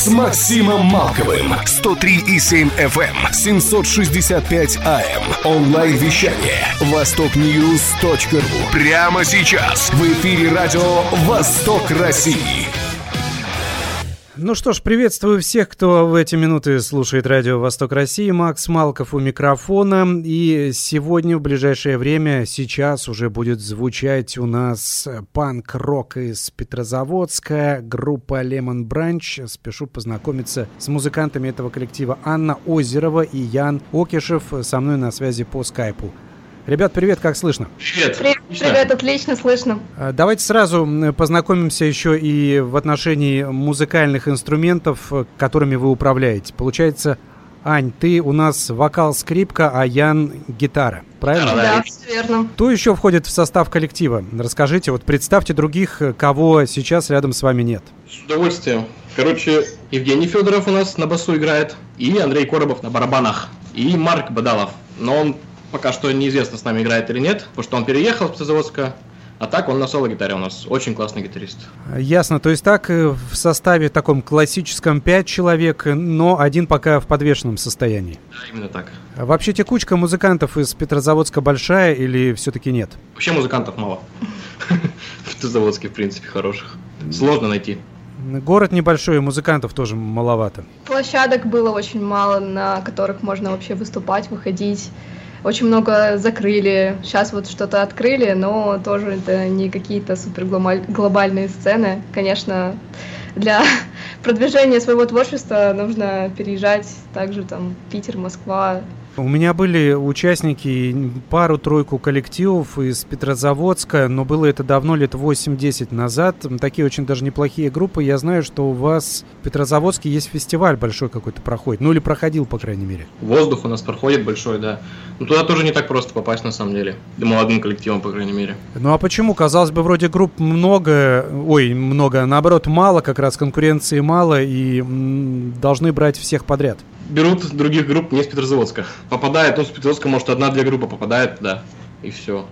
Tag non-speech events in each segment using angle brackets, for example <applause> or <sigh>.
с Максимом Малковым. 103,7 FM, 765 AM. Онлайн-вещание. Востокньюз.ру. Прямо сейчас. В эфире радио «Восток России». Ну что ж, приветствую всех, кто в эти минуты слушает радио «Восток России». Макс Малков у микрофона. И сегодня, в ближайшее время, сейчас уже будет звучать у нас панк-рок из Петрозаводска, группа Lemon Branch. Спешу познакомиться с музыкантами этого коллектива Анна Озерова и Ян Окишев со мной на связи по скайпу. Ребят, привет, как слышно? Привет. Привет, привет отлично слышно. А, давайте сразу познакомимся еще и в отношении музыкальных инструментов, которыми вы управляете. Получается, Ань, ты у нас вокал-скрипка, а Ян гитара. Правильно? Да, да, все верно. Кто еще входит в состав коллектива? Расскажите, вот представьте других, кого сейчас рядом с вами нет. С удовольствием. Короче, Евгений Федоров у нас на басу играет, и Андрей Коробов на барабанах, и Марк Бадалов. Но он пока что неизвестно, с нами играет или нет, потому что он переехал с Петрозаводска, а так он на соло-гитаре у нас очень классный гитарист. Ясно. То есть так э, в составе таком классическом 5 человек, но один пока в подвешенном состоянии. Да, именно так. А вообще текучка музыкантов из Петрозаводска большая или все-таки нет? Вообще музыкантов мало. <laughs> В Петрозаводске, в принципе, хороших. Сложно найти. Город небольшой, музыкантов тоже маловато. Площадок было очень мало, на которых можно вообще выступать, выходить очень много закрыли. Сейчас вот что-то открыли, но тоже это не какие-то супер глобальные сцены. Конечно, для <laughs> продвижения своего творчества нужно переезжать также там Питер, Москва, у меня были участники, пару-тройку коллективов из Петрозаводска, но было это давно, лет 8-10 назад. Такие очень даже неплохие группы. Я знаю, что у вас в Петрозаводске есть фестиваль большой какой-то проходит. Ну или проходил, по крайней мере. Воздух у нас проходит большой, да. Но туда тоже не так просто попасть, на самом деле. Молодым коллективом, по крайней мере. Ну а почему? Казалось бы, вроде групп много, ой, много, наоборот, мало, как раз конкуренции мало, и должны брать всех подряд берут других групп не с Петрозаводска. Попадает, ну, с Петрозаводска, может, одна-две группы попадает, да, и все.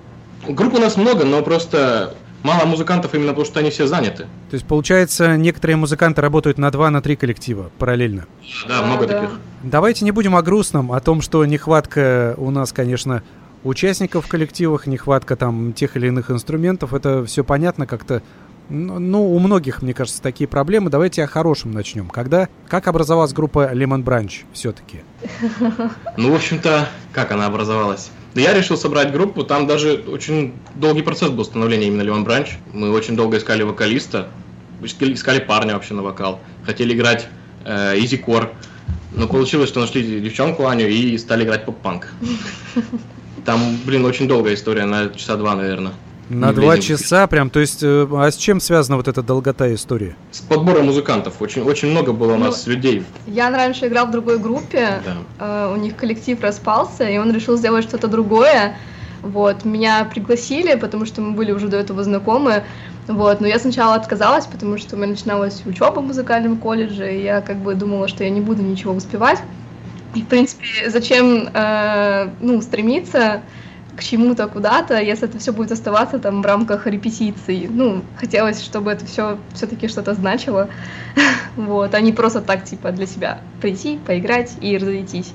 Групп у нас много, но просто мало музыкантов именно потому, что они все заняты. То есть, получается, некоторые музыканты работают на два, на три коллектива параллельно? Да, много да. таких. Давайте не будем о грустном, о том, что нехватка у нас, конечно, участников в коллективах, нехватка там тех или иных инструментов, это все понятно как-то ну, ну, у многих, мне кажется, такие проблемы. Давайте о хорошем начнем. Когда, как образовалась группа Lemon Branch все-таки? Ну, в общем-то, как она образовалась? Я решил собрать группу, там даже очень долгий процесс был становления именно Lemon Branch. Мы очень долго искали вокалиста, искали парня вообще на вокал. Хотели играть э, изи-кор, но получилось, что нашли девчонку Аню и стали играть поп-панк. Там, блин, очень долгая история, на часа два, наверное. На два часа прям, то есть, э, а с чем связана вот эта долгота истории? С подбором музыкантов. Очень, очень много было у нас ну, людей. Я раньше играл в другой группе, да. э, у них коллектив распался, и он решил сделать что-то другое. Вот, меня пригласили, потому что мы были уже до этого знакомы. Вот, но я сначала отказалась, потому что у меня начиналась учеба в музыкальном колледже, и я как бы думала, что я не буду ничего успевать. И, в принципе, зачем, э, ну, стремиться к чему-то куда-то, если это все будет оставаться там в рамках репетиций. Ну, хотелось, чтобы это все все-таки что-то значило. <laughs> вот, а не просто так, типа, для себя прийти, поиграть и разойтись.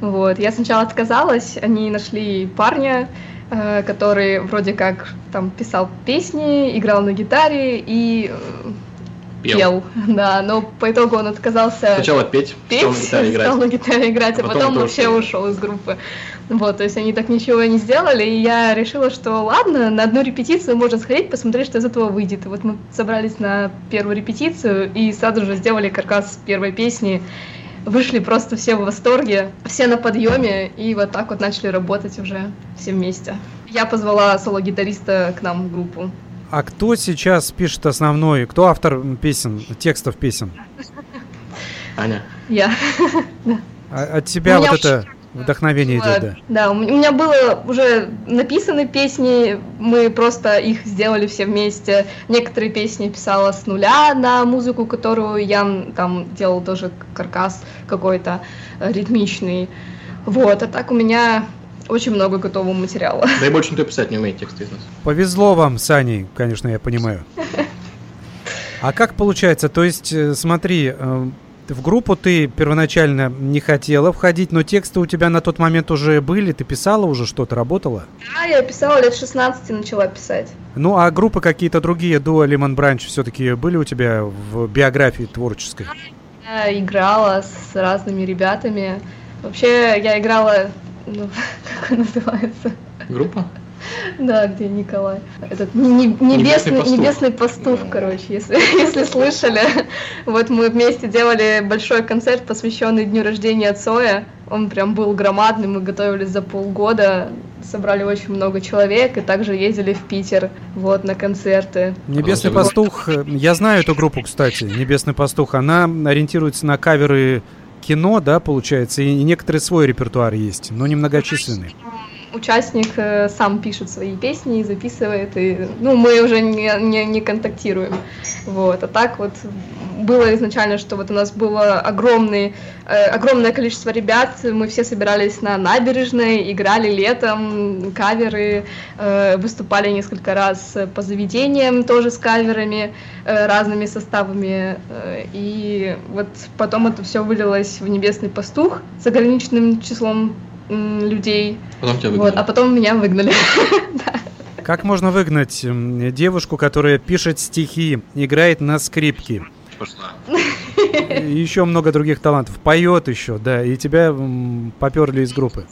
Вот, я сначала отказалась, они нашли парня, э, который вроде как там писал песни, играл на гитаре и э, пел. пел. <laughs> Да, но по итогу он отказался Сначала петь, петь стал на гитаре <laughs> играть, стал на гитаре играть а, а потом, потом вообще ушел из группы. Вот, то есть они так ничего не сделали, и я решила, что ладно, на одну репетицию можно сходить, посмотреть, что из этого выйдет. И вот мы собрались на первую репетицию и сразу же сделали каркас первой песни, вышли просто все в восторге, все на подъеме, и вот так вот начали работать уже все вместе. Я позвала соло-гитариста к нам в группу. А кто сейчас пишет основной, кто автор песен, текстов песен? Аня. Я. А от тебя вот это вдохновение идет, да. Да, у меня было уже написаны песни, мы просто их сделали все вместе. Некоторые песни писала с нуля на музыку, которую я там делал тоже каркас какой-то э, ритмичный. Вот, а так у меня очень много готового материала. Да и больше никто писать не умеет тексты из нас. Повезло вам с Аней, конечно, я понимаю. <laughs> А как получается? То есть, э, смотри, э, в группу ты первоначально не хотела входить, но тексты у тебя на тот момент уже были, ты писала уже что-то, работала? Да, я писала лет 16 начала писать. Ну, а группы какие-то другие до Lehman Branch все-таки были у тебя в биографии творческой? Я играла с разными ребятами. Вообще, я играла, ну, <laughs> как он называется? Группа? <laughs> Да, где Николай. Этот не, не, небесный, пастух. небесный пастух, короче, если, <laughs> если слышали. Вот мы вместе делали большой концерт, посвященный дню рождения Цоя. Он прям был громадный, мы готовились за полгода, собрали очень много человек и также ездили в Питер вот на концерты. Небесный пастух, я знаю эту группу, кстати, Небесный пастух, она ориентируется на каверы кино, да, получается, и некоторый свой репертуар есть, но немногочисленный участник э, сам пишет свои песни и записывает, и ну, мы уже не, не, не контактируем. Вот. А так вот было изначально, что вот у нас было огромный, э, огромное количество ребят, мы все собирались на набережной, играли летом, каверы, э, выступали несколько раз по заведениям тоже с каверами, э, разными составами, э, и вот потом это все вылилось в «Небесный пастух» с ограниченным числом людей. Потом тебя выгнали. Вот, а потом меня выгнали. <laughs> Как можно выгнать девушку, которая пишет стихи, играет на скрипке? <laughs> И еще много других талантов. Поет еще, да, и тебя поперли из группы.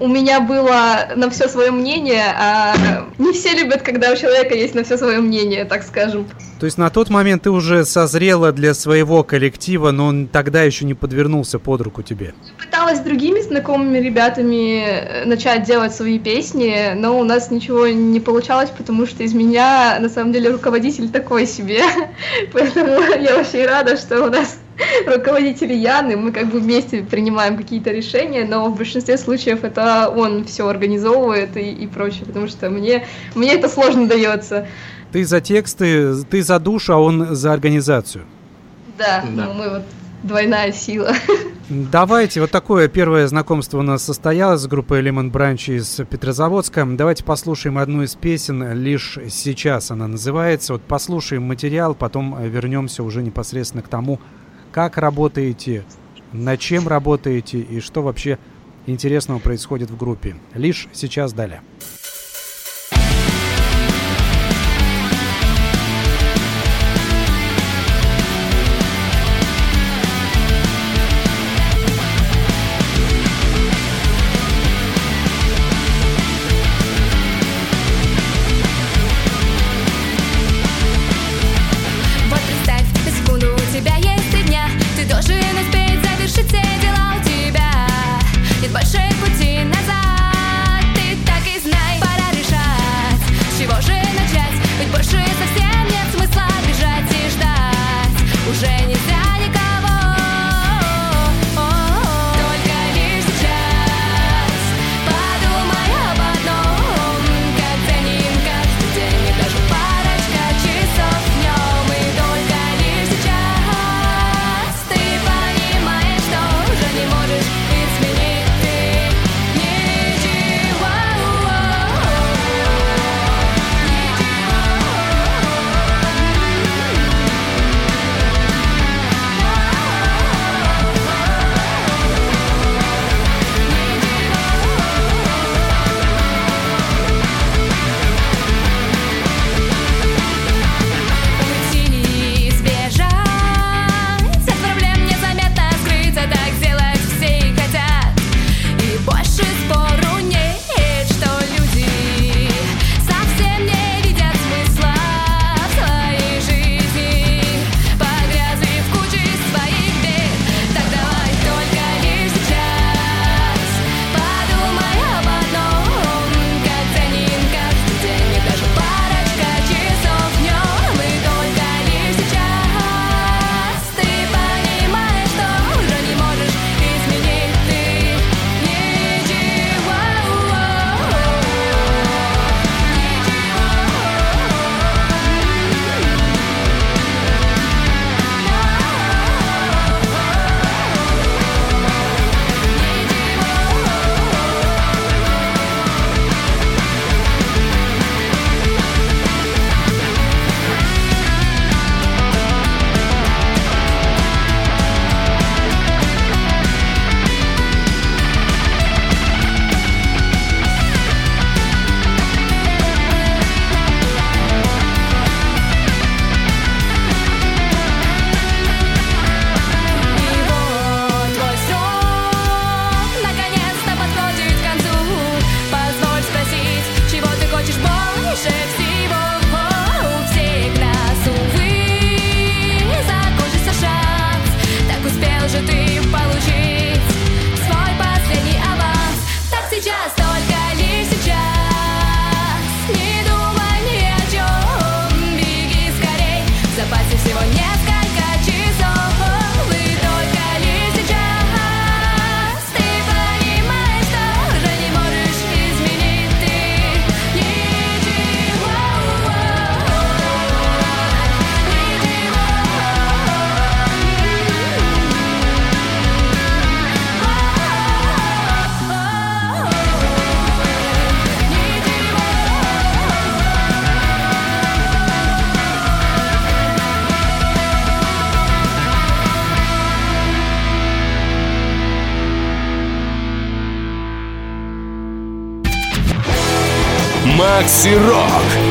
У меня было на все свое мнение, а не все любят, когда у человека есть на все свое мнение, так скажем. То есть на тот момент ты уже созрела для своего коллектива, но он тогда еще не подвернулся под руку тебе. Пыталась с другими знакомыми ребятами э, начать делать свои песни, но у нас ничего не получалось, потому что из меня на самом деле руководитель такой себе. <laughs> Поэтому я очень рада, что у нас <laughs> руководитель Яны, мы как бы вместе принимаем какие-то решения, но в большинстве случаев это он все организовывает и, и прочее, потому что мне, мне это сложно дается. Ты за тексты, ты за душу, а он за организацию. Да, да. Ну, мы вот двойная сила. <laughs> Давайте, вот такое первое знакомство у нас состоялось с группой Lemon Branch из Петрозаводска. Давайте послушаем одну из песен, лишь сейчас она называется. Вот послушаем материал, потом вернемся уже непосредственно к тому, как работаете, над чем работаете и что вообще интересного происходит в группе. Лишь сейчас далее.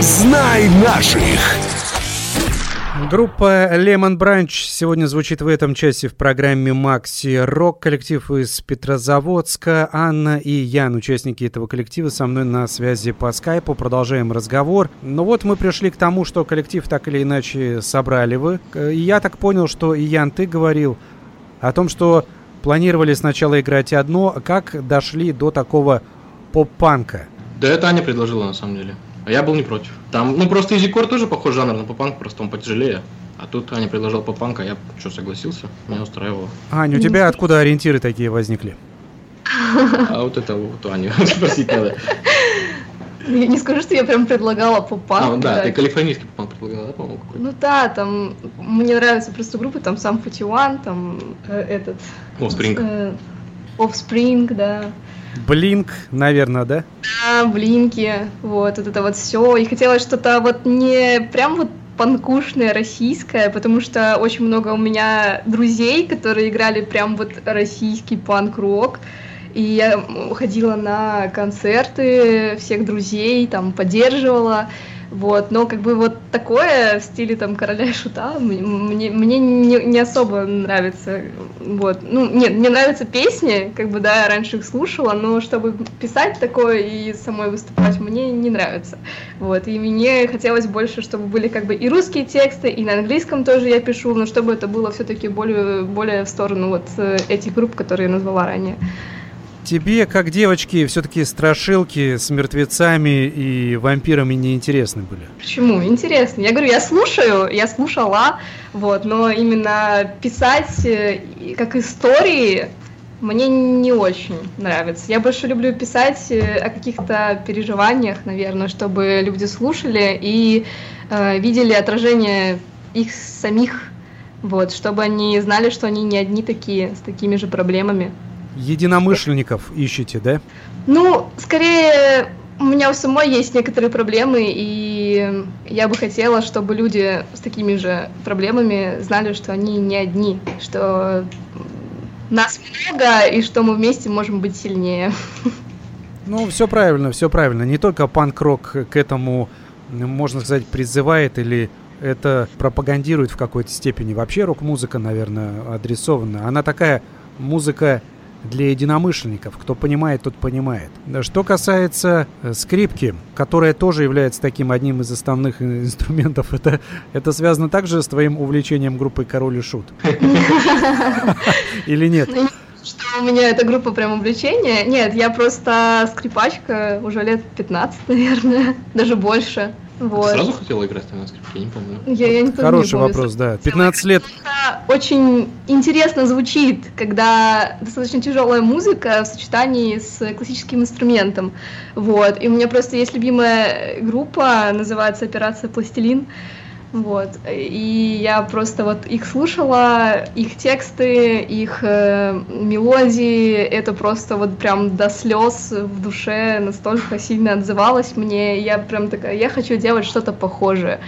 Знай наших. Группа Lemon Branch сегодня звучит в этом часе в программе Макси Рок. Коллектив из Петрозаводска. Анна и Ян, участники этого коллектива, со мной на связи по скайпу. Продолжаем разговор. Ну вот мы пришли к тому, что коллектив так или иначе собрали вы. И я так понял, что, Ян, ты говорил о том, что планировали сначала играть одно. Как дошли до такого поп-панка? Да это Аня предложила на самом деле. А я был не против. Там, ну просто Изикор тоже похож жанр на поп-панк, просто он потяжелее. А тут Аня предложил поп-панк, а я что, согласился? Меня устраивало. Аня, у тебя откуда ориентиры такие возникли? А вот это вот у Ани <laughs> спросить надо. Я не скажу, что я прям предлагала поп-панк. А, да, ты калифорнийский поп-панк предлагала, да, по-моему, какой-то? Ну да, там мне нравятся просто группы, там сам 41, там э, этот... Offspring. Э, Offspring, да. Блинк, наверное, да? Да, блинки, вот, вот это вот все. И хотелось что-то вот не прям вот панкушное российское, потому что очень много у меня друзей, которые играли прям вот российский панк-рок. И я ходила на концерты всех друзей, там поддерживала. Вот, но как бы вот такое в стиле там короля и шута мне, мне не, не особо нравится. Вот. Ну, нет, мне нравятся песни, как бы, да, я раньше их слушала, но чтобы писать такое и самой выступать, мне не нравится. Вот. И мне хотелось больше, чтобы были как бы и русские тексты, и на английском тоже я пишу, но чтобы это было все-таки более, более в сторону вот э, этих групп, которые я назвала ранее. Тебе, как девочки, все-таки страшилки с мертвецами и вампирами не интересны были? Почему? Интересно. Я говорю, я слушаю, я слушала, вот, но именно писать э, как истории мне не очень нравится. Я больше люблю писать э, о каких-то переживаниях, наверное, чтобы люди слушали и э, видели отражение их самих, вот, чтобы они знали, что они не одни такие, с такими же проблемами единомышленников ищете, да? Ну, скорее, у меня у самой есть некоторые проблемы, и я бы хотела, чтобы люди с такими же проблемами знали, что они не одни, что нас много, и что мы вместе можем быть сильнее. Ну, все правильно, все правильно. Не только панк-рок к этому, можно сказать, призывает или это пропагандирует в какой-то степени. Вообще рок-музыка, наверное, адресована. Она такая музыка для единомышленников. Кто понимает, тот понимает. Что касается э, скрипки, которая тоже является таким одним из основных <laughs> инструментов, это, это связано также с твоим увлечением группой Король и Шут? <laughs> Или нет? Ну, что у меня эта группа прям увлечения. Нет, я просто скрипачка уже лет 15, <laughs> наверное, даже больше. Вот. Ты сразу хотела играть на скрипке? Я не помню. Я, я не помню, Хороший не помню. вопрос, да. 15 лет. Очень интересно звучит, когда достаточно тяжелая музыка в сочетании с классическим инструментом. Вот. И у меня просто есть любимая группа, называется «Операция Пластилин». Вот. И я просто вот их слушала, их тексты, их э, мелодии, это просто вот прям до слез в душе настолько сильно отзывалось мне. Я прям такая, я хочу делать что-то похожее.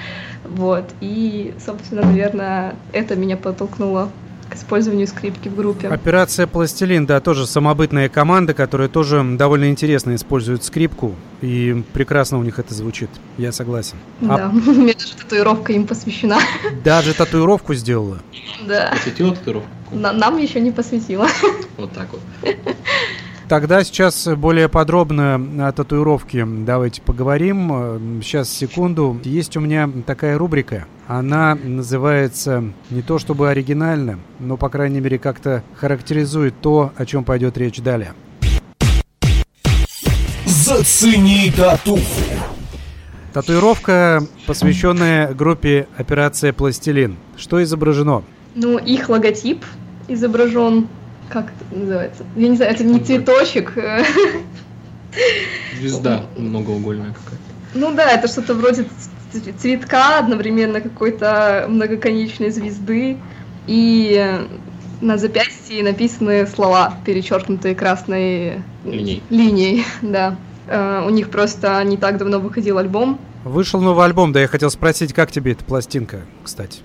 Вот. И, собственно, наверное, это меня подтолкнуло использованию скрипки в группе. Операция «Пластилин», да, тоже самобытная команда, которая тоже довольно интересно использует скрипку, и прекрасно у них это звучит, я согласен. Да, а... у меня даже татуировка им посвящена. Даже татуировку сделала? Да. Посвятила татуировку? На нам еще не посвятила. Вот так вот. <laughs> Тогда сейчас более подробно о татуировке давайте поговорим. Сейчас, секунду. Есть у меня такая рубрика. Она называется не то чтобы оригинально, но, по крайней мере, как-то характеризует то, о чем пойдет речь далее. Зацени татуху. Татуировка, посвященная группе «Операция Пластилин». Что изображено? Ну, их логотип изображен как это называется? Я не знаю, это не цветочек. Звезда многоугольная какая-то. Ну да, это что-то вроде цветка, одновременно какой-то многоконечной звезды. И на запястье написаны слова, перечеркнутые красной линией. линией да. Uh, у них просто не так давно выходил альбом. Вышел новый альбом, да я хотел спросить, как тебе эта пластинка, кстати?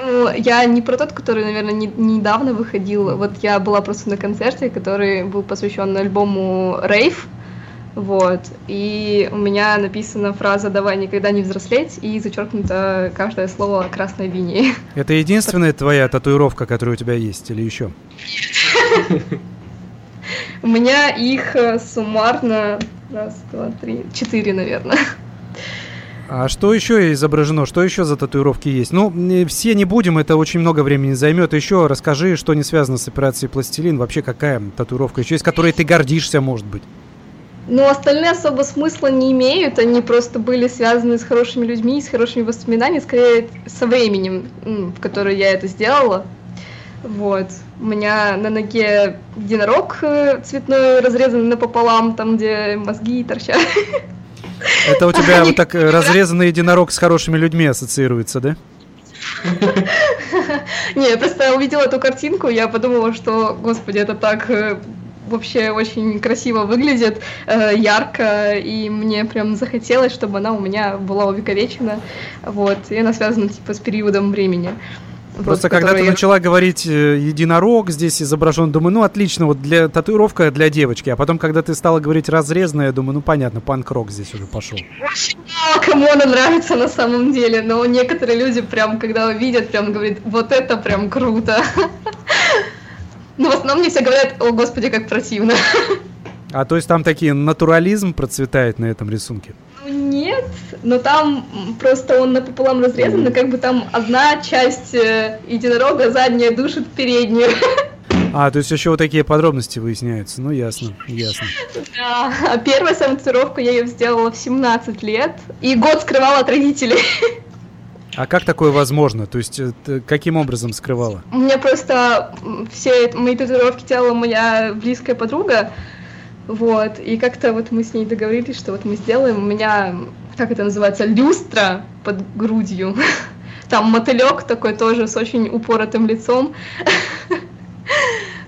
Ну, я не про тот, который, наверное, не, недавно выходил. Вот я была просто на концерте, который был посвящен альбому Рейв. Вот. И у меня написана фраза «давай никогда не взрослеть» и зачеркнуто каждое слово красной линией. <laughs> Это единственная твоя татуировка, которая у тебя есть, или еще? <laughs> У меня их э, суммарно раз, два, три, четыре, наверное. А что еще изображено? Что еще за татуировки есть? Ну, все не будем, это очень много времени займет. Еще расскажи, что не связано с операцией «Пластилин». Вообще, какая татуировка еще есть, которой ты гордишься, может быть? Ну, остальные особо смысла не имеют, они просто были связаны с хорошими людьми, с хорошими воспоминаниями, скорее со временем, в которое я это сделала. Вот. У меня на ноге единорог э, цветной, разрезанный напополам, там, где мозги торчат. <laughs> Это у тебя вот так э, разрезанный единорог с хорошими людьми ассоциируется, да? <laughs> Не, я просто увидела эту картинку, я подумала, что, господи, это так э, вообще очень красиво выглядит, ярко, и мне прям захотелось, чтобы она у меня была увековечена, вот, и она связана, типа, с периодом времени. Просто когда ты начала говорить э, единорог здесь изображен, думаю, ну отлично, вот для татуировка для девочки. А потом, когда ты стала говорить разрезанная, я думаю, ну понятно, панк-рок здесь уже пошел. Очень мало кому она нравится на самом деле, но некоторые люди прям, когда видят, прям говорят, вот это прям круто. Ну, в основном мне все говорят, о господи, как противно. А то есть там такие натурализм процветает на этом рисунке? Нет, но там просто он напополам разрезан, но как бы там одна часть э, единорога задняя душит переднюю. А, то есть еще вот такие подробности выясняются. Ну, ясно, ясно. Да, а первая самотатуировка я ее сделала в 17 лет, и год скрывала от родителей. А как такое возможно? То есть каким образом скрывала? У меня просто все мои татуировки делала моя близкая подруга, вот, и как-то вот мы с ней договорились, что вот мы сделаем, у меня, как это называется, люстра под грудью. <laughs> Там мотылек такой тоже с очень упоротым лицом. <laughs>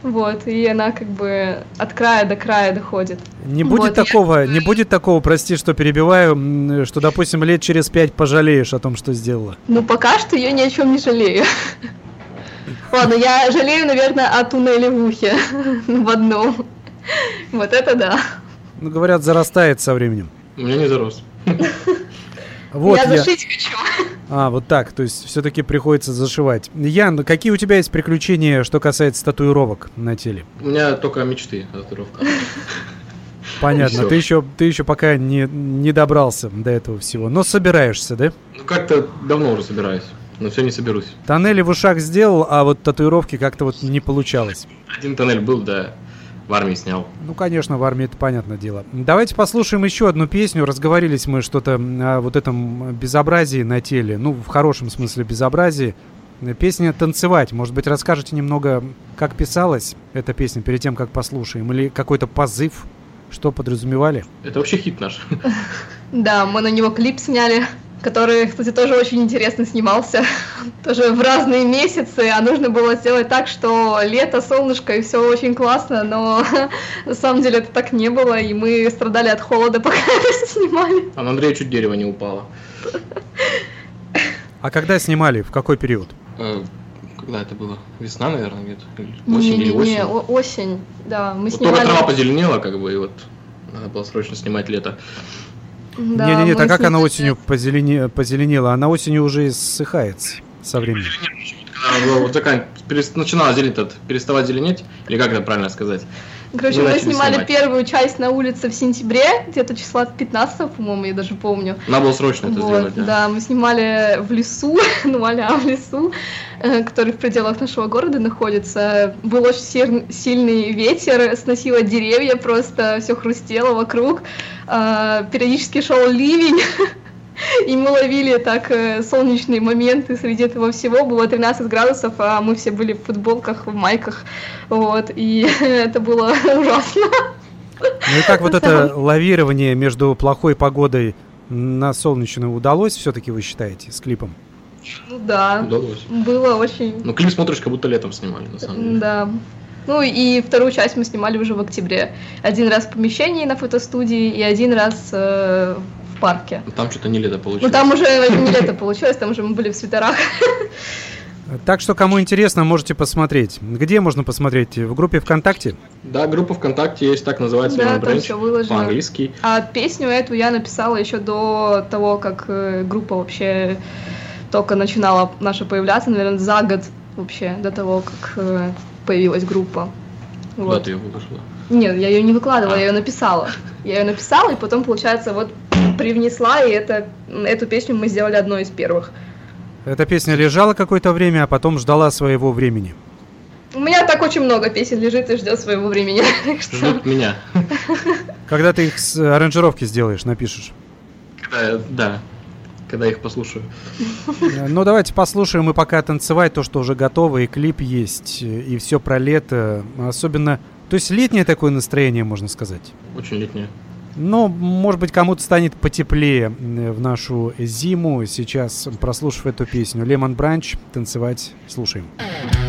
Вот, и она как бы от края до края доходит. Не будет вот, такого, я... не будет такого, прости, что перебиваю, что, допустим, лет через пять пожалеешь о том, что сделала. Ну, пока что я ни о чем не жалею. <laughs> Ладно, я жалею, наверное, о туннеле в ухе в одном. <laughs> Вот это да. Ну, говорят, зарастает со временем. У меня не зарос. <laughs> Вот я, я зашить хочу. А, вот так, то есть все-таки приходится зашивать. Ян, какие у тебя есть приключения, что касается татуировок на теле? У меня только мечты о татуировках. <laughs> Понятно, ты еще, ты еще пока не, не добрался до этого всего, но собираешься, да? Ну как-то давно уже собираюсь, но все не соберусь. Тоннели в ушах сделал, а вот татуировки как-то вот не получалось. Один тоннель был, да. В армии снял. Ну, конечно, в армии это понятное дело. Давайте послушаем еще одну песню. Разговорились мы что-то о вот этом безобразии на теле. Ну, в хорошем смысле безобразии. Песня «Танцевать». Может быть, расскажете немного, как писалась эта песня перед тем, как послушаем? Или какой-то позыв? Что подразумевали? Это вообще хит наш. <laughs> Да, мы на него клип сняли который, кстати, тоже очень интересно снимался, <laughs> тоже в разные месяцы, а нужно было сделать так, что лето, солнышко и все очень классно, но <laughs> на самом деле это так не было, и мы страдали от холода, <laughs> пока это снимали. А на Андрея чуть дерево не упало. А когда снимали? В какой период? Э, когда это было? Весна, наверное, где-то? Осень не, или осень? Не, осень, да. Мы вот снимали... Только трава позеленела, как бы, и вот надо было срочно снимать лето. Да, Не-не-не, а как она осенью позелени... позеленела? Она осенью уже иссыхает со временем. Когда вот такая, начинала зеленеть, переставать зеленеть, или как это правильно сказать? Короче, мы, мы снимали снимать. первую часть на улице в сентябре, где-то числа 15, по-моему, я даже помню. Надо было срочно это вот, сделать, да. Да, мы снимали в лесу, <laughs> ну а в лесу, э, который в пределах нашего города находится. Был очень сильный ветер, сносило деревья просто, все хрустело вокруг. Э, периодически шел ливень. <laughs> И мы ловили так э, солнечные моменты среди этого всего. Было 13 градусов, а мы все были в футболках, в майках. Вот, и <laughs> это было <laughs> ужасно. Ну и как вот это лавирование между плохой погодой на солнечную удалось все-таки, вы считаете, с клипом? Ну да. Удалось. Было очень... Ну клип смотришь, как будто летом снимали, на самом деле. Да. Ну и вторую часть мы снимали уже в октябре. Один раз в помещении на фотостудии и один раз э, парке. Ну, там что-то не лето получилось. Ну там уже не лето получилось, там уже мы были в свитерах. <laughs> Так что, кому интересно, можете посмотреть. Где можно посмотреть? В группе ВКонтакте? Да, группа ВКонтакте есть, так называется, да, там Branch, все выложено. по-английски. А песню эту я написала еще до того, как э, группа вообще только начинала наша появляться, наверное, за год вообще, до того, как э, появилась группа. Вот. Да, ты ее выложила? Нет, я ее не выкладывала, а. я ее написала. Я ее написала, и потом, получается, вот привнесла, и это, эту песню мы сделали одной из первых. Эта песня лежала какое-то время, а потом ждала своего времени. У меня так очень много песен лежит и ждет своего времени. <laughs> Ждут меня. <laughs> Когда ты их с аранжировки сделаешь, напишешь? Когда, да, когда их послушаю. Ну, давайте послушаем и пока танцевать то, что уже готово, и клип есть, и все про лето. Особенно, то есть летнее такое настроение, можно сказать. Очень летнее. Но, может быть, кому-то станет потеплее в нашу зиму. Сейчас, прослушав эту песню Лемон Бранч, танцевать слушаем. Слушаем.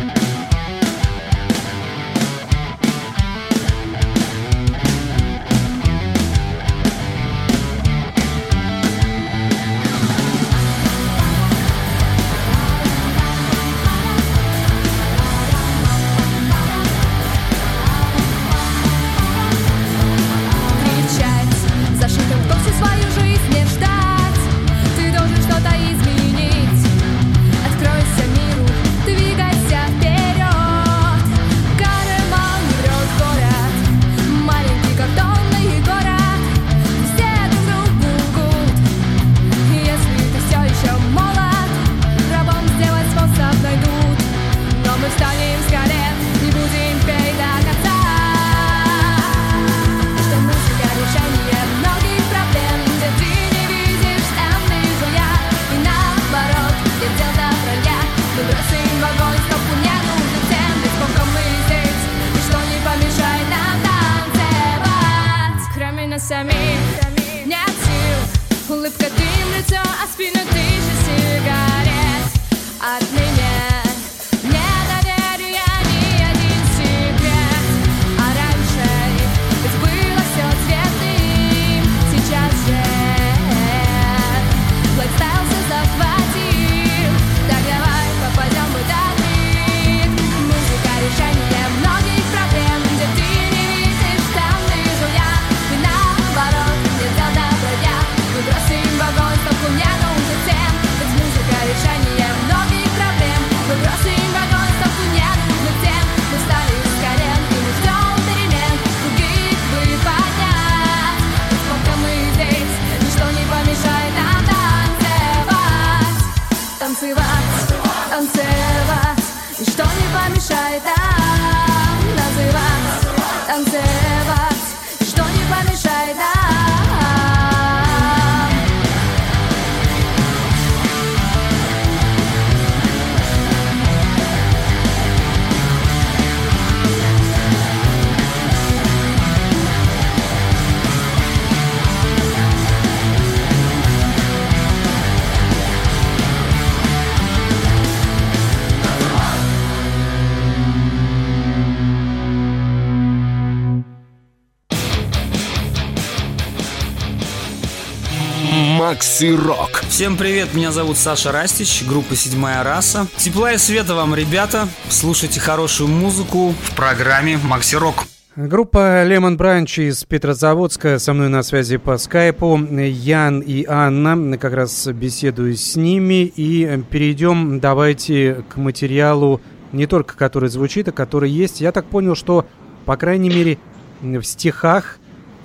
Макси Рок. Всем привет, меня зовут Саша Растич, группа «Седьмая раса». Тепла и света вам, ребята. Слушайте хорошую музыку в программе Макси Рок. Группа Lemon Branch из Петрозаводска со мной на связи по скайпу. Ян и Анна, как раз беседую с ними. И перейдем давайте к материалу, не только который звучит, а который есть. Я так понял, что, по крайней мере, в стихах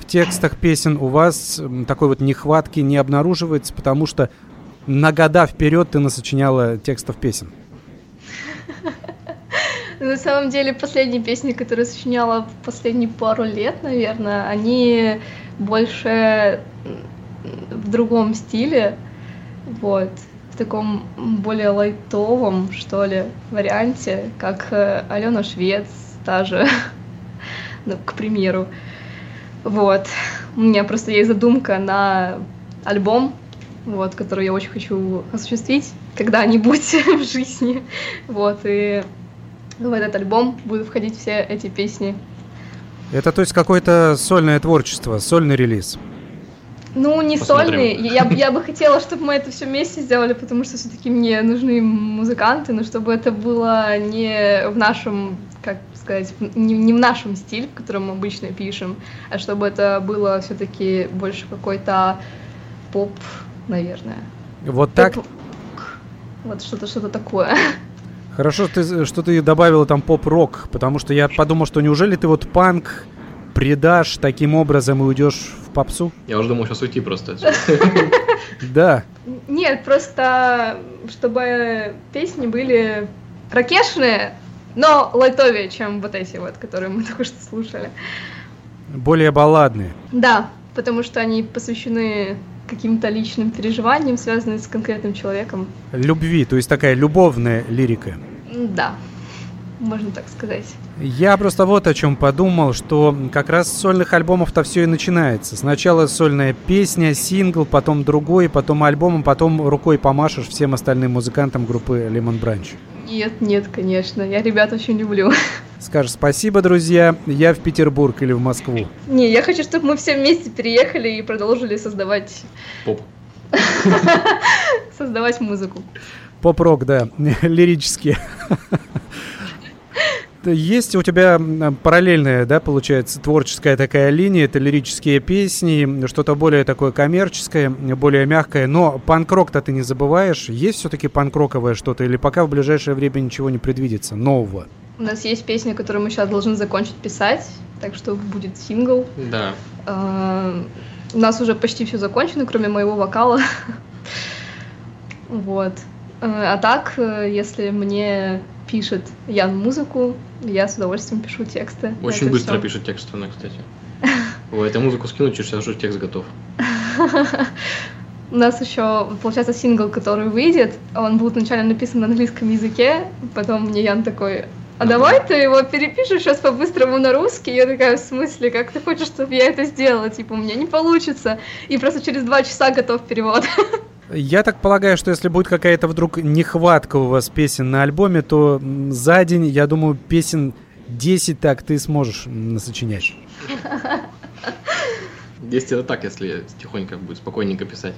текстах песен у вас такой вот нехватки не обнаруживается, потому что на года вперед ты насочиняла текстов песен? <laughs> На самом деле, последние песни, которые сочиняла последние пару лет, наверное, они больше в другом стиле, вот, в таком более лайтовом, что ли, варианте, как э, Алена Швец, та же, <laughs> ну, к примеру. Вот. У меня просто есть задумка на альбом, вот, который я очень хочу осуществить когда-нибудь <laughs> в жизни. Вот, и в этот альбом будут входить все эти песни. Это то есть какое-то сольное творчество, сольный релиз? Ну, не Посмотрим. сольный. Я, я бы хотела, чтобы мы это все вместе сделали, потому что все-таки мне нужны музыканты, но чтобы это было не в нашем, сказать, не, не в нашем стиле, в котором мы обычно пишем, а чтобы это было все-таки больше какой-то поп, наверное. Вот так? Поп, вот что-то, что-то такое. Хорошо, ты, что ты добавила там поп-рок, потому что я подумал, что неужели ты вот панк предашь таким образом и уйдешь в попсу? Я уже думал сейчас уйти просто. <laughs> Да. Нет, просто чтобы песни были ракешные, но лайтовее, чем вот эти вот, которые мы <laughs> только что слушали. Более балладные. Да, потому что они посвящены каким-то личным переживаниям, связанным с конкретным человеком. Любви, то есть такая любовная лирика. Да можно так сказать. Я просто вот о чем подумал, что как раз с сольных альбомов-то все и начинается. Сначала сольная песня, сингл, потом другой, потом альбом, а потом рукой помашешь всем остальным музыкантам группы Lemon Branch. Нет, нет, конечно, я ребят очень люблю. <laughs> Скажешь спасибо, друзья, я в Петербург или в Москву. Не, я хочу, чтобы мы все вместе переехали и продолжили создавать... Поп. <laughs> Создавать музыку. Поп-рок, да, <laughs> лирические. Есть у тебя параллельная, да, получается, творческая такая линия, это лирические песни, что-то более такое коммерческое, более мягкое, но панк-рок-то ты не забываешь. Есть все-таки панк-роковое что-то или пока в ближайшее время ничего не предвидится нового? У нас есть песня, которую мы сейчас должны закончить писать, так что будет сингл. Да. А, у нас уже почти все закончено, кроме моего вокала. <laughs> Вот. А, а так, э, если мне пишет Ян музыку, я с удовольствием пишу тексты. Очень быстро все. пишет тексты, она, кстати. <laughs> Ой, эту музыку скину, через уже текст готов. У нас еще, получается, сингл, который выйдет, он будет вначале написан на английском языке, потом мне Ян такой, а давай ты его перепишешь сейчас по-быстрому на русский. Я такая, в смысле, как ты хочешь, чтобы я это сделала? Типа, у меня не получится. И просто через два часа готов перевод. <laughs> Я так полагаю, что если будет какая-то вдруг нехватка у вас песен на альбоме, то за день, я думаю, песен 10 так ты сможешь насочинять. 10 это так, если тихонько будет спокойненько писать.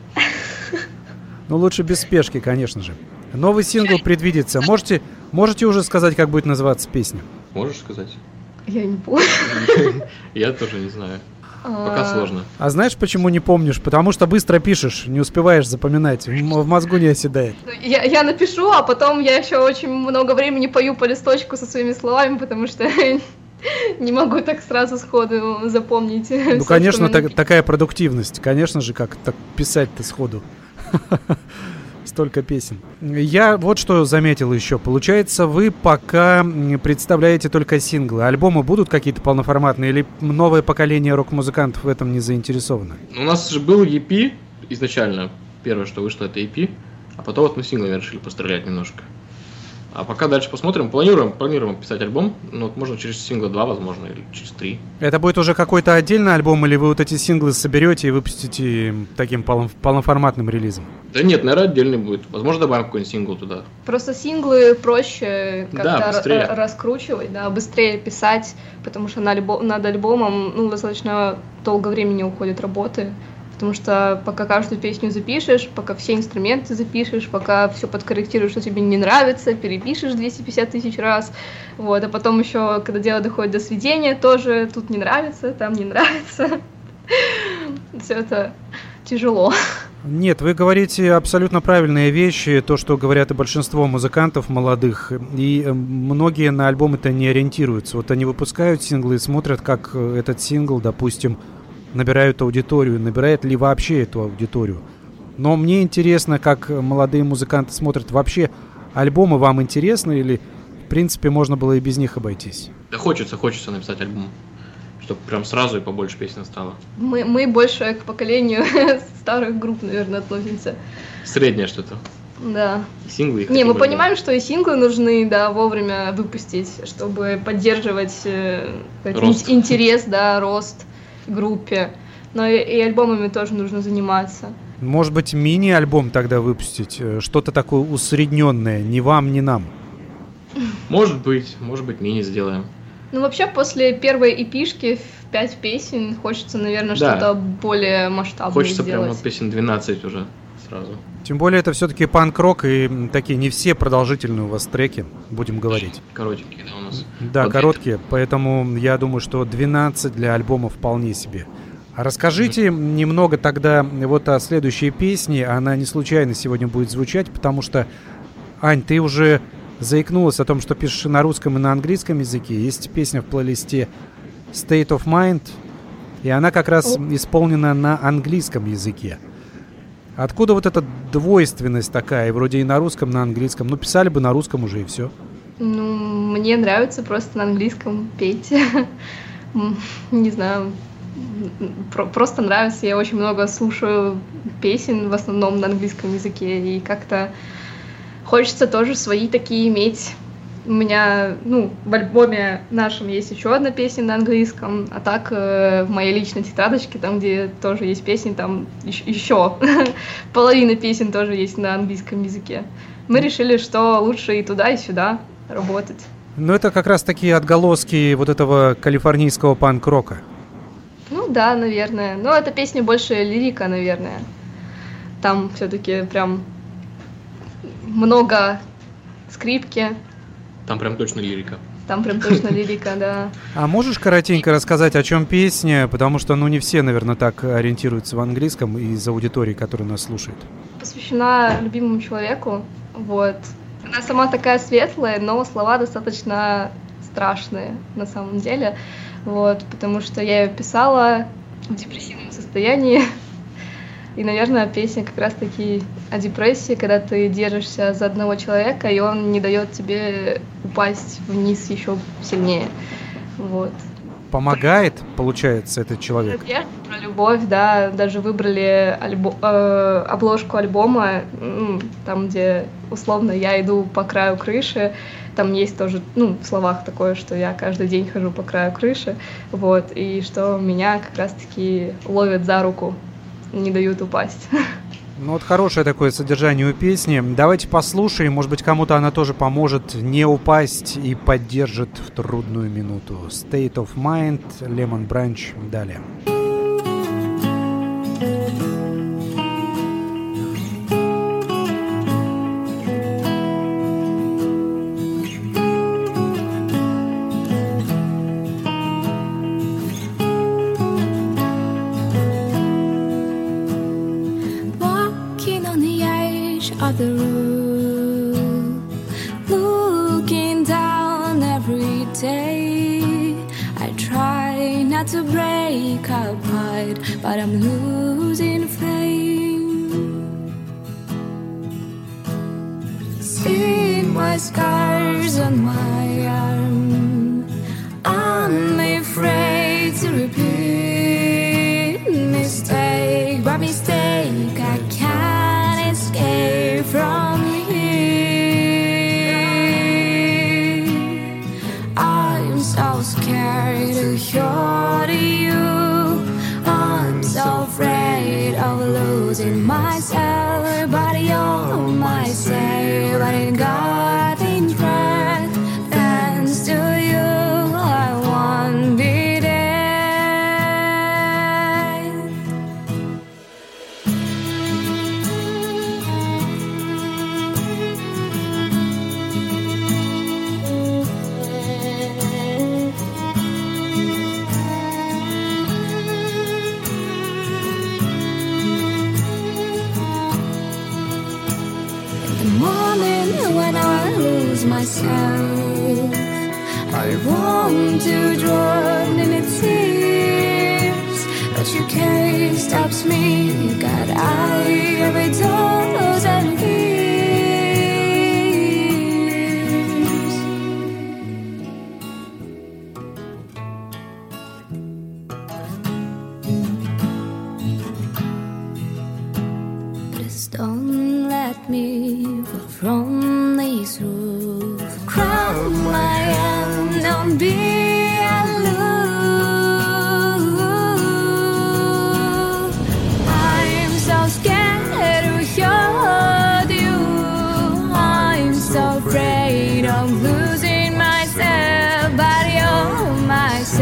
Ну, лучше без спешки, конечно же. Новый сингл предвидится. Можете, можете уже сказать, как будет называться песня? Можешь сказать? Я не помню. <laughs> Я тоже не знаю. Пока а, сложно. А знаешь, почему не помнишь? Потому что быстро пишешь, не успеваешь запоминать, в мозгу не оседает. Я, я напишу, а потом я еще очень много времени пою по листочку со своими словами, потому что <laughs> не могу так сразу сходу запомнить. Ну, конечно, так, такая продуктивность. Конечно же, как так писать-то сходу. <laughs> столько песен. Я вот что заметил еще. Получается, вы пока представляете только синглы. Альбомы будут какие-то полноформатные или новое поколение рок-музыкантов в этом не заинтересовано? У нас же был EP изначально. Первое, что вышло, это EP. А потом вот мы синглами решили пострелять немножко. А пока дальше посмотрим. Планируем, планируем писать альбом. Ну, вот можно через сингла два, возможно, или через три. Это будет уже какой-то отдельный альбом, или вы вот эти синглы соберете и выпустите таким полно, полноформатным релизом? Да нет, наверное, отдельный будет. Возможно, добавим какой-нибудь сингл туда. Просто синглы проще как-то да, раскручивать, да, быстрее писать, потому что на альбом, над альбомом ну, достаточно долго времени уходит работы потому что пока каждую песню запишешь, пока все инструменты запишешь, пока все подкорректируешь, что тебе не нравится, перепишешь 250 тысяч раз, вот, а потом еще, когда дело доходит до сведения, тоже тут не нравится, там не нравится. <laughs> Все это тяжело. Нет, вы говорите абсолютно правильные вещи, то, что говорят и большинство музыкантов молодых, и э, многие на альбом это не ориентируются. Вот они выпускают синглы и смотрят, как э, этот сингл, допустим, набирают аудиторию, набирает ли вообще эту аудиторию. Но мне интересно, как молодые музыканты смотрят вообще альбомы вам интересны или в принципе можно было и без них обойтись? Да хочется, хочется написать альбом, чтобы прям сразу и побольше песен стало. Мы, мы больше к поколению <laughs> старых групп, наверное, относимся. Среднее что-то. Да. Синглы Не, мы понимаем, что и синглы нужны, да, вовремя выпустить, чтобы поддерживать э, рост. интерес, да, рост группе, но и, и альбомами тоже нужно заниматься. Может быть, мини-альбом тогда выпустить? Э, что-то такое усредненное, ни вам, ни нам. Может быть, может быть, мини сделаем. Ну, вообще, после первой эпишки пять песен, хочется, наверное, да. что-то более масштабное Хочется сделать. прямо песен 12 уже сразу. Тем более это все-таки панк-рок, и такие не все продолжительные у вас треки, будем говорить. Коротенькие, да, у нас. Да, вот короткие, это. поэтому я думаю, что 12 для альбома вполне себе. А расскажите mm-hmm. немного тогда вот о следующей песне. Она не случайно сегодня будет звучать, потому что, Ань, ты уже заикнулась о том, что пишешь на русском и на английском языке. Есть песня в плейлисте State of Mind, и она как раз исполнена на английском языке. Откуда вот эта двойственность такая, вроде и на русском, на английском? Ну, писали бы на русском уже и все. Ну, мне нравится просто на английском петь. <laughs> Не знаю, просто нравится. Я очень много слушаю песен, в основном на английском языке, и как-то хочется тоже свои такие иметь у меня, ну, в альбоме нашем есть еще одна песня на английском, а так э, в моей личной тетрадочке, там, где тоже есть песни, там еще, <laughs> половина песен тоже есть на английском языке. Мы решили, что лучше и туда, и сюда работать. Ну, это как раз такие отголоски вот этого калифорнийского панк-рока. Ну да, наверное. Но эта песня больше лирика, наверное. Там все-таки прям много скрипки, там прям точно лирика. Там прям точно лирика, да. А можешь коротенько рассказать, о чем песня? Потому что, ну, не все, наверное, так ориентируются в английском из аудитории, которая нас слушает. Посвящена любимому человеку, вот. Она сама такая светлая, но слова достаточно страшные на самом деле, вот, потому что я ее писала в депрессивном состоянии, и, наверное, песня как раз-таки о депрессии, когда ты держишься за одного человека, и он не дает тебе упасть вниз еще сильнее. Вот. Помогает, получается, этот человек? Про, про любовь, да. Даже выбрали альбо э, обложку альбома, там, где условно я иду по краю крыши, там есть тоже, ну, в словах такое, что я каждый день хожу по краю крыши, вот, и что меня как раз-таки ловят за руку не дают упасть. <laughs> Ну вот хорошее такое содержание у песни. Давайте послушаем, может быть кому-то она тоже поможет не упасть и поддержит в трудную минуту. State of Mind, Lemon Branch, далее. to repeat mistake by mistake. I can't escape from here. I'm so scared to hurt you. I'm so afraid of losing myself, but you're my savior.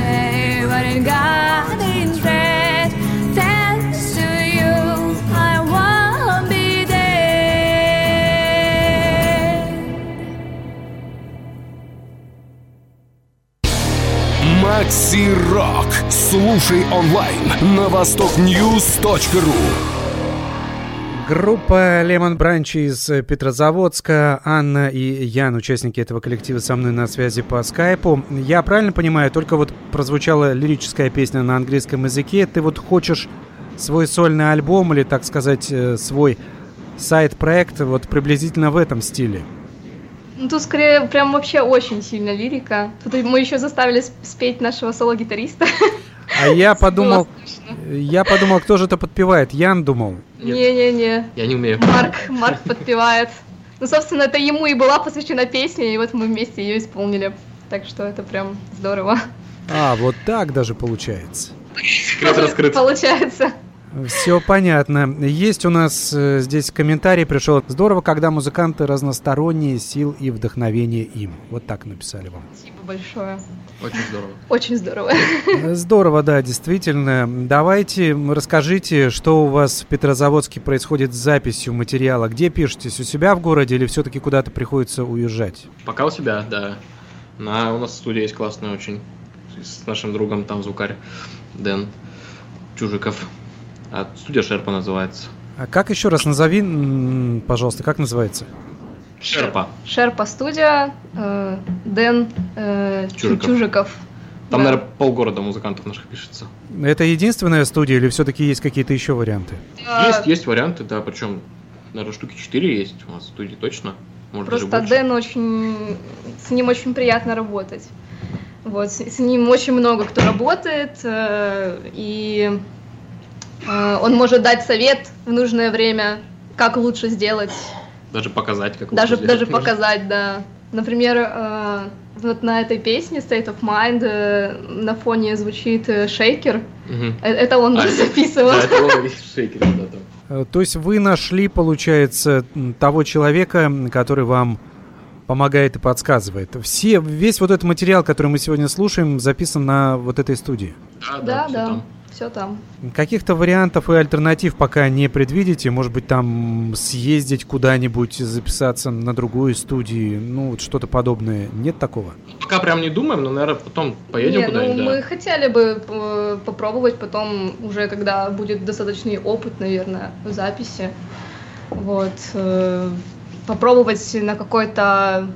say what it got in red. Thanks to you, I won't be dead. Макси Рок. Слушай онлайн на востокньюз.ру. Группа Лемон Бранч из Петрозаводска. Анна и Ян, участники этого коллектива, со мной на связи по скайпу. Я правильно понимаю, только вот прозвучала лирическая песня на английском языке. Ты вот хочешь свой сольный альбом или, так сказать, э, свой сайт-проект вот приблизительно в этом стиле? Ну, тут скорее прям вообще очень сильно лирика. Тут мы еще заставили спеть нашего соло-гитариста. <laughs> А я подумал, я подумал, кто же это подпевает? Ян думал. Не-не-не. Я не умею. Марк, Марк подпевает. Ну, собственно, это ему и была посвящена песня, и вот мы вместе ее исполнили. Так что это прям здорово. А, вот так даже получается. Секрет раскрыт. Получается. Все понятно. Есть у нас э, здесь комментарий пришел. Здорово, когда музыканты разносторонние, сил и вдохновение им. Вот так написали вам. Спасибо большое. Очень здорово. Очень здорово. Здорово, да, действительно. Давайте расскажите, что у вас в Петрозаводске происходит с записью материала. Где пишетесь? У себя в городе или все-таки куда-то приходится уезжать? Пока у себя, да. На, у нас студия есть классная очень. С нашим другом там звукарь Дэн Чужиков. А студия Шерпа называется. А как еще раз назови, пожалуйста, как называется? Шерпа. Шерпа студия, э, Дэн э, Чу- Чужиков. Чужиков. Там, Да. наверное, полгорода музыкантов наших пишется. Это единственная студия или все-таки есть какие-то еще варианты? А, Есть, есть варианты, да, причем, наверное, штуки 4 есть у нас в студии точно. Может, Просто. Дэн очень... С ним очень приятно работать. Вот, с, ним очень много кто работает, э, и он может дать совет в нужное время, как лучше сделать, Даже показать, как даже, лучше даже сделать. показать, да. Например, э, вот на этой песне State of Mind э, на фоне звучит э, шейкер. Э, Это он А, записывал. Да, это он шейкер, да, там. То есть вы нашли, получается, того человека, который вам помогает и подсказывает. Все, весь вот этот материал, который мы сегодня слушаем, записан на вот этой студии. Да, да, Да, всё да, там. Все там. Каких-то вариантов и альтернатив пока не предвидите? Может быть, там съездить куда-нибудь, записаться на другую студию, ну, вот что-то подобное. Нет такого? Пока прям не думаем, но, наверное, потом поедем Не, ну куда-нибудь, да. мы хотели бы э, попробовать потом, уже когда будет достаточный опыт, наверное, в записи. Вот. э, попробовать на какой-то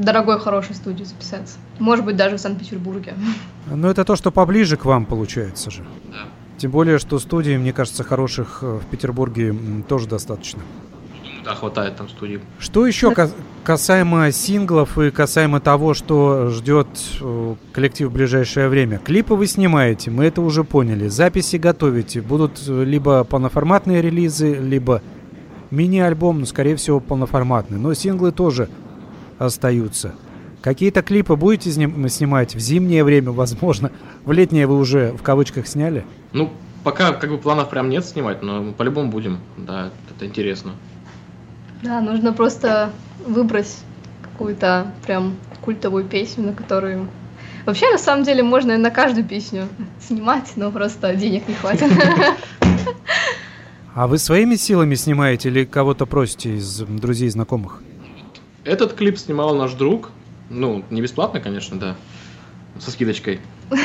дорогой, хорошей студии записаться. Может быть, даже в Санкт-Петербурге. <laughs> Но это то, что поближе к вам получается же. Да. Тем более, что студий, мне кажется, хороших э, в Петербурге тоже достаточно. Да, хватает там студии. Что еще ка- касаемо синглов и касаемо того, что ждет э, коллектив в ближайшее время? Клипы вы снимаете, мы это уже поняли. Записи готовите. Будут э, либо полноформатные релизы, либо мини-альбом, ну, скорее всего, полноформатный. Но синглы тоже остаются. Какие-то клипы будете сним- снимать в зимнее время, возможно. В летнее вы уже в кавычках сняли? Ну, пока как бы планов прям нет снимать, но мы по-любому будем. Да, это интересно. Да, нужно просто выбрать какую-то прям культовую песню, на которую... Вообще, на самом деле, можно и на каждую песню снимать, но просто денег не хватит. А вы своими силами снимаете или кого-то просите из друзей, знакомых? Этот клип снимал наш друг. Ну, не бесплатно, конечно, да. Со скидочкой. <laughs>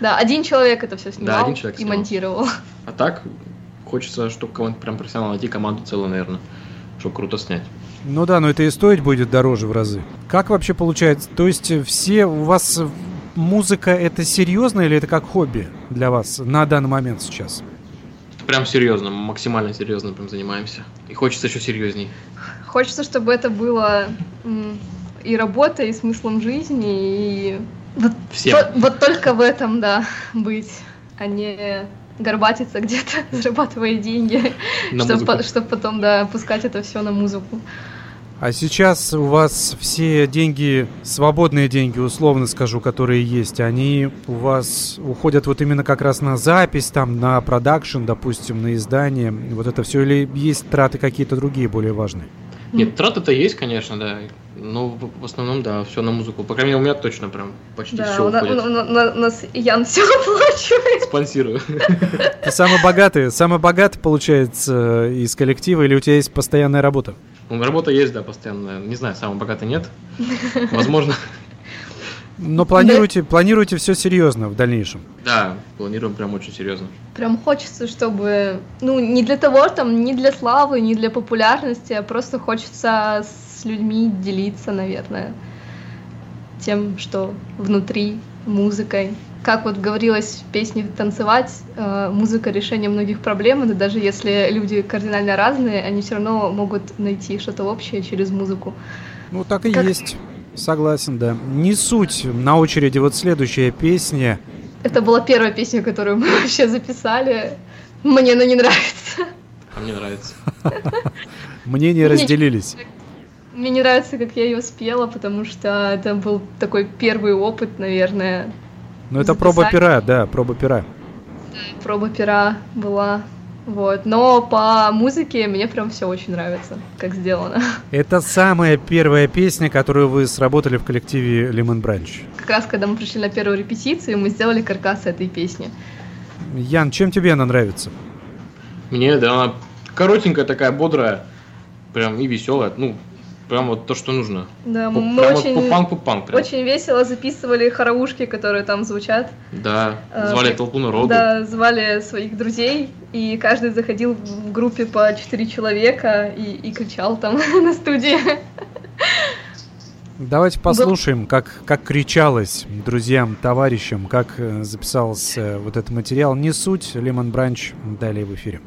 Да, один человек это все снимал один человек и снимал. монтировал. А так, хочется, чтобы кого-нибудь прям профессионал найти, команду целую, наверное, чтобы круто снять. Ну да, но это и стоить будет дороже в разы. Как вообще получается? То есть все у вас музыка это серьезно или это как хобби для вас на данный момент сейчас? Это прям серьезно, максимально серьезно прям занимаемся. И хочется еще серьезней. Хочется, чтобы это было и работой, и смыслом жизни, и вот, Всем. то- вот только в этом, да, <laughs> быть, а не горбатиться где-то, <laughs> зарабатывая деньги, <laughs> чтобы, музыку. потом, да, пускать это все на музыку. А сейчас у вас все деньги, свободные деньги, условно скажу, которые есть, они у вас уходят вот именно как раз на запись, там, на продакшн, допустим, на издание, вот это все, или есть траты какие-то другие более важные? Нет, траты-то есть, конечно, да. Но в основном, да, все на музыку. По крайней мере, у меня точно прям почти Да, все у, на- уходит. у- на- на- нас Ян все оплачивает. Спонсирую. Ты самый богатый, самый богатый, получается, из коллектива, или у тебя есть постоянная работа? Ну, работа есть, да, постоянно. Не знаю, самый богатый нет. Возможно. Но планируете, да. планируете все серьезно в дальнейшем? Да, планируем прям очень серьезно. Прям хочется, чтобы, ну, не для того, там, не для славы, не для популярности, а просто хочется с людьми делиться, наверное, тем, что внутри, музыкой. Как вот говорилось в песне «Танцевать», э, музыка — решение многих проблем, и даже если люди кардинально разные, они все равно могут найти что-то общее через музыку. Ну, так и как... есть. Согласен, да. Не суть. На очереди вот следующая песня. Это была первая песня, которую мы <laughs> вообще записали. Мне она не нравится. А мне нравится. <laughs> Мнения разделились. Мне не нравится, как я ее спела, потому что это был такой первый опыт, наверное. Ну, это проба пера, да, проба пера. Проба пера была. Вот. Но по музыке мне прям все очень нравится, как сделано. <laughs> Это самая первая песня, которую вы сработали в коллективе Lemon Branch. Как раз когда мы пришли на первую репетицию, мы сделали каркас этой песни. Ян, чем тебе она нравится? Мне, да, она коротенькая такая, бодрая, прям и веселая. Ну, прям вот то, что нужно. Да, мы прям очень, вот пупанг, пупанг, прям. очень весело записывали хоровушки, которые там звучат. Да, а, звали а, толпу народу. Да, звали своих друзей, и каждый заходил в группе по четыре человека и, и кричал там <laughs> на студии. Давайте послушаем, как, как кричалось друзьям, товарищам, как э, записался вот этот материал. Не суть, Лемон Бранч, далее в эфире.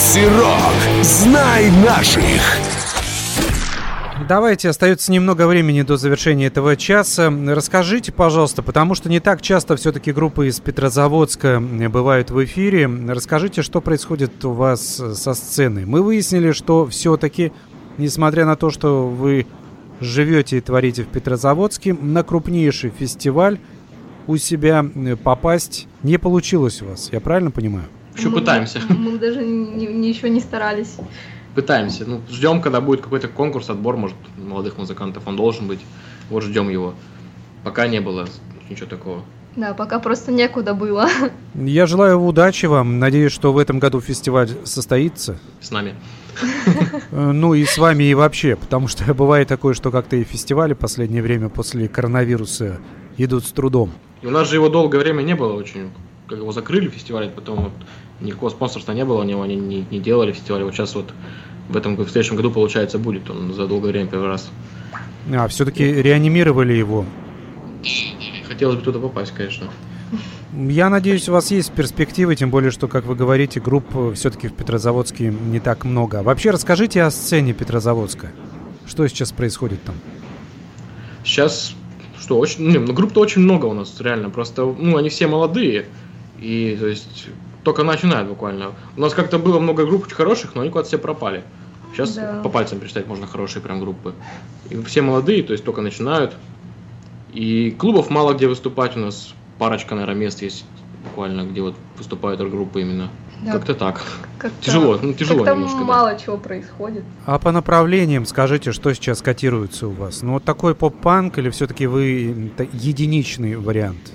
Макси Рок. Знай наших. Давайте, остается немного времени до завершения этого часа. Расскажите, пожалуйста, потому что не так часто все-таки группы из Петрозаводска бывают в эфире. Расскажите, что происходит у вас со сценой. Мы выяснили, что все-таки, несмотря на то, что вы живете и творите в Петрозаводске, на крупнейший фестиваль у себя попасть не получилось у вас. Я правильно понимаю? Еще мы, пытаемся. <laughs> Мы даже не, ничего не старались. Пытаемся. Ну, ждем, когда будет какой-то конкурс, отбор, может, молодых музыкантов. Он должен быть. Вот ждем его. Пока не было ничего такого. Да, пока просто некуда было. <laughs> Я желаю удачи вам. Надеюсь, что в этом году фестиваль состоится. С нами. <laughs> Э, ну и с вами и вообще, потому что бывает такое, что как-то и фестивали в последнее время после коронавируса идут с трудом. И у нас же его долгое время не было очень. Как его закрыли фестиваль, потом вот никакого спонсорства не было у него, они не, не делали фестиваль. Вот сейчас вот в этом в следующем году, получается, будет он за долгое время первый раз. А, все-таки реанимировали его. Хотелось бы туда попасть, конечно. Я надеюсь, у вас есть перспективы, тем более, что, как вы говорите, групп все-таки в Петрозаводске не так много. Вообще, расскажите о сцене Петрозаводска. Что сейчас происходит там? Сейчас, что, очень, ну, групп-то очень много у нас, реально. Просто, ну, они все молодые. И, то есть, только начинают буквально. У нас как-то было много групп очень хороших, но они куда-то все пропали. Сейчас да. по пальцам пересчитать можно хорошие прям группы. И все молодые, то есть только начинают. И клубов мало где выступать у нас. Парочка, наверное, мест есть буквально, где вот выступают группы именно. Да. Как-то так. Как тяжело, ну тяжело как немножко. мало да. чего происходит. А по направлениям скажите, что сейчас котируется у вас? Ну вот такой поп-панк или все-таки вы единичный вариант?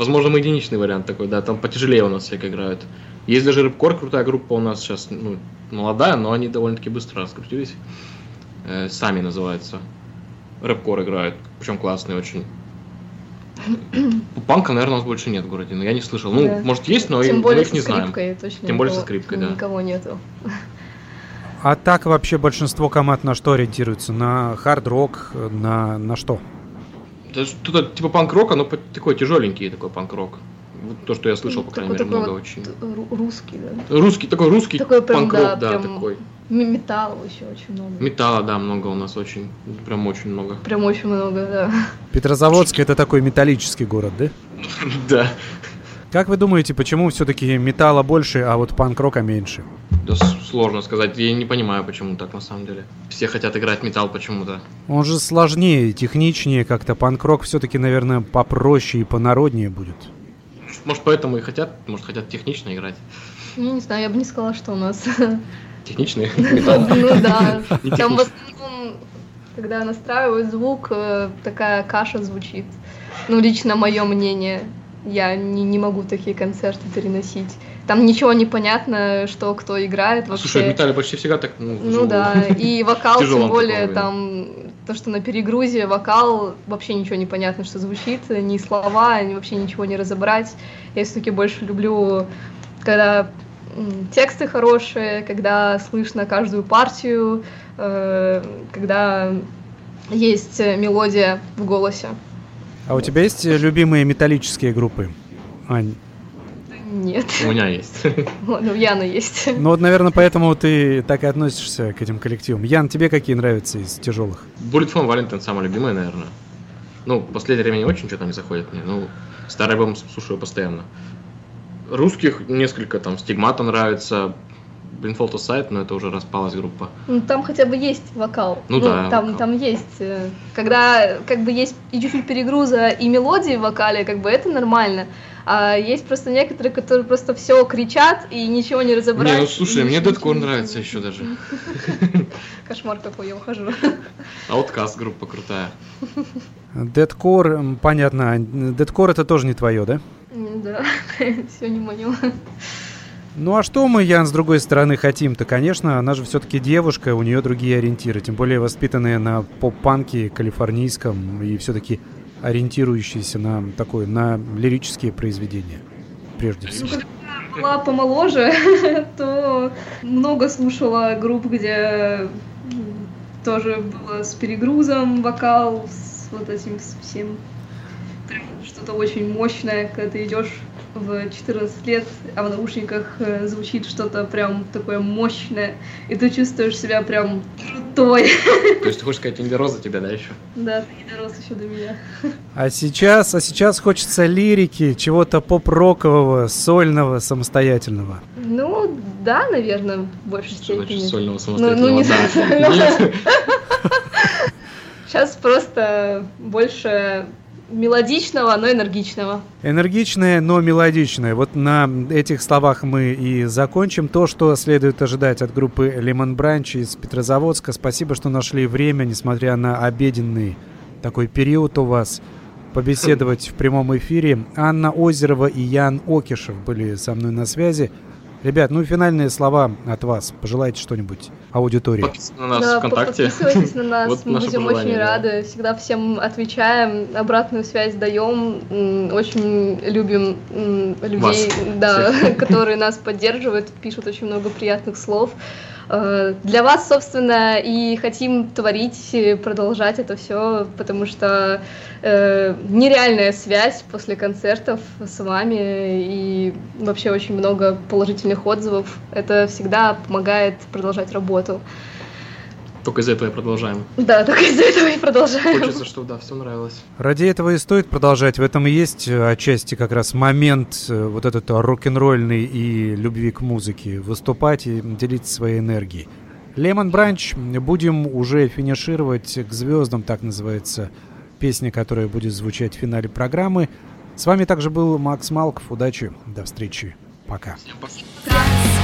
Возможно, мы единичный вариант такой, да, там потяжелее у нас всяко играют. Есть даже рэпкор, крутая группа у нас сейчас, ну, молодая, но они довольно-таки быстро раскрутились. Э, сами называется. Рэпкор играют, причем классные очень. Панка, наверное, у нас больше нет в городе, но я не слышал. Ну, да. может, есть, но Тем мы их не знаем. Точно Тем более со скрипкой, да. Никого нету. А так вообще большинство команд на что ориентируется? На хард-рок, на, на что? Тут типа панк-рок, оно такой тяжеленький такой панк-рок. Вот то, что я слышал, по крайней мере, много вот очень. Русский, да. Русский, такой русский такой прям, панк-рок, да, да, прям такой. Металла еще очень много. Металла, да, много у нас очень, прям очень много. Прям очень много, да. Петрозаводск это такой металлический город, да? <laughs> Да. Как вы думаете, почему все-таки металла больше, а вот панк-рока меньше? Да сложно сказать. Я не понимаю, почему так на самом деле. Все хотят играть металл почему-то. Он же сложнее, техничнее как-то. Панк-рок все-таки, наверное, попроще и понароднее будет. Может, поэтому и хотят, может, хотят технично играть. Ну, не знаю, я бы не сказала, что у нас... Техничный <laughs> металл? Ну да. Там в основном, когда настраивают звук, э, такая каша звучит. Ну, лично мое мнение. Я не, не могу такие концерты переносить. Там ничего не понятно, что кто играет вообще. Слушай, в металле почти всегда так. Ну, ну да, и <laughs> вокал, тем более, там, то, что на перегрузе вокал, вообще ничего не понятно, что звучит, ни слова, ни вообще ничего не разобрать. Я все-таки больше люблю, когда тексты хорошие, когда слышно каждую партию, э, когда есть мелодия в голосе. А у тебя есть любимые металлические группы, Ань? Нет. У меня есть. <laughs> Ну, у Яна есть. Ну вот, наверное, поэтому ты так и относишься к этим коллективам. Ян, тебе какие нравятся из тяжелых? Bullet from Valentine самая любимая, наверное. Ну, в последнее время не очень что-то не заходит мне. Ну, старый альбом слушаю постоянно. Русских несколько, там, Стигмата нравится, Blindfold Aside, но это уже распалась группа. Ну, там хотя бы есть вокал. Ну, ну да. Там, вокал. там есть. Э, когда как бы есть и чуть-чуть перегруза и мелодии в вокале, как бы это нормально. А есть просто некоторые, которые просто все кричат и ничего не разобрать. Не, ну слушай, мне Дэдкор нравится еще даже. <laughs> Кошмар какой, я ухожу. <laughs> Ауткаст группа крутая. Дэдкор, понятно. Дэдкор это тоже не твое, да? Да, <laughs> все не мое. Ну а что мы, Ян, с другой стороны хотим-то? Конечно, она же все-таки девушка, у нее другие ориентиры, тем более воспитанная на поп-панке калифорнийском и все-таки ориентирующиеся на такое, на лирические произведения, прежде всего. Ну, когда была помоложе, <laughs> то много слушала групп, где тоже было с перегрузом вокал, с вот этим всем что-то очень мощное, когда ты идешь в 14 лет, а в наушниках э, звучит что-то прям такое мощное, и ты чувствуешь себя прям крутой. То есть ты хочешь сказать, ты не дорос до тебя, да, еще? Да, ты не дорос еще до меня. А сейчас, а сейчас хочется лирики, чего-то поп-рокового, сольного, самостоятельного. Ну, да, наверное, в большей Что степени. значит сольного, самостоятельного? Ну, ну не да. <laughs> Сейчас просто больше мелодичного, но энергичного. Энергичное, но мелодичное. Вот на этих словах мы и закончим. То, что следует ожидать от группы Lemon Branch из Петрозаводска. Спасибо, что нашли время, несмотря на обеденный такой период у вас, побеседовать в прямом эфире. Анна Озерова и Ян Окишев были со мной на связи. Ребят, ну финальные слова от вас. Пожелайте что-нибудь аудитории. Подписывайтесь на нас да, ВКонтакте. Подписывайтесь на <laughs> нас, вот мы будем очень рады. Всегда всем отвечаем, обратную связь даем. Очень любим людей, вас, да, <laughs> которые нас поддерживают, пишут очень много приятных слов. Э, для вас, собственно, и хотим творить, продолжать это все, потому что э, нереальная связь после концертов с вами и вообще очень много положительных отзывов. Это всегда помогает продолжать работу. Только из-за этого и продолжаем. Да, только из-за этого и продолжаем. Хочется, чтобы, да, все нравилось. Ради этого и стоит продолжать. В этом и есть э, отчасти как раз момент э, вот этот рок-н-ролльный и любви к музыке. Выступать и делиться своей энергией. Лемон Бранч будем уже финишировать к звездам, так называется песня, которая будет звучать в финале программы. С вами также был Макс Малков. Удачи, до встречи, пока. Всем пока.